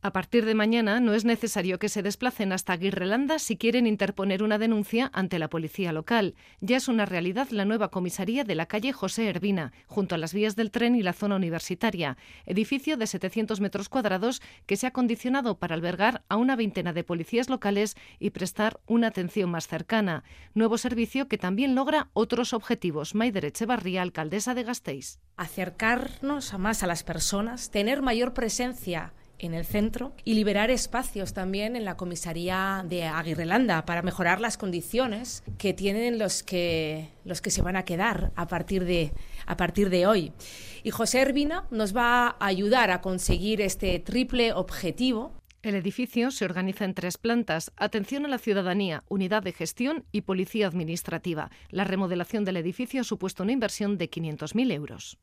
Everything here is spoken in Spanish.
A partir de mañana no es necesario que se desplacen hasta Aguirrelanda si quieren interponer una denuncia ante la policía local. Ya es una realidad la nueva comisaría de la calle José Ervina, junto a las vías del tren y la zona universitaria, edificio de 700 metros cuadrados que se ha condicionado para albergar a una veintena de policías locales y prestar una atención más cercana. Nuevo servicio que también logra otros objetivos. Maider Echevarría, alcaldesa de Gasteiz. Acercarnos a más a las personas, tener mayor presencia en el centro y liberar espacios también en la comisaría de Aguirrelanda para mejorar las condiciones que tienen los que los que se van a quedar a partir de a partir de hoy. Y José Ervina nos va a ayudar a conseguir este triple objetivo el edificio se organiza en tres plantas, atención a la ciudadanía, unidad de gestión y policía administrativa. La remodelación del edificio ha supuesto una inversión de 500.000 euros.